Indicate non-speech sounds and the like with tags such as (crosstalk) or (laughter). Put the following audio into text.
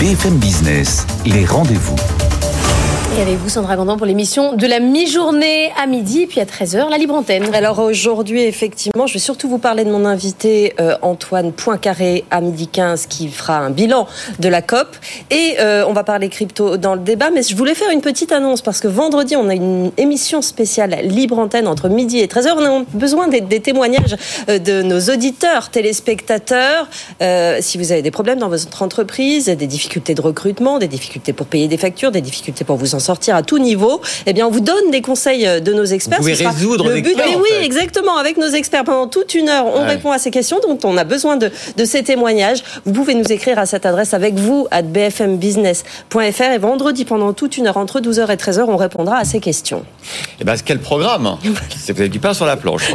BFM Business, les rendez-vous. Et avec vous, Sandra Gandon, pour l'émission de la mi-journée à midi, puis à 13h, la libre antenne. Alors aujourd'hui, effectivement, je vais surtout vous parler de mon invité euh, Antoine Poincaré à midi 15 qui fera un bilan de la COP. Et euh, on va parler crypto dans le débat, mais je voulais faire une petite annonce parce que vendredi, on a une émission spéciale libre antenne entre midi et 13h. On a besoin des, des témoignages euh, de nos auditeurs, téléspectateurs. Euh, si vous avez des problèmes dans votre entreprise, des difficultés de recrutement, des difficultés pour payer des factures, des difficultés pour vous en sortir à tout niveau, eh bien, on vous donne des conseils euh, de nos experts. Vous pouvez Ce sera résoudre le but. cas, Mais en oui, fait. exactement. Avec nos experts pendant toute une heure, on Ouais. répond à ces questions. Donc, on a besoin de, de ces témoignages. Vous pouvez nous écrire à cette adresse avec vous à bfmbusiness.fr et vendredi pendant toute une heure entre 12h et 13h, on répondra à ces questions. Eh ben, quel programme? (laughs) Vous avez du pain sur la planche.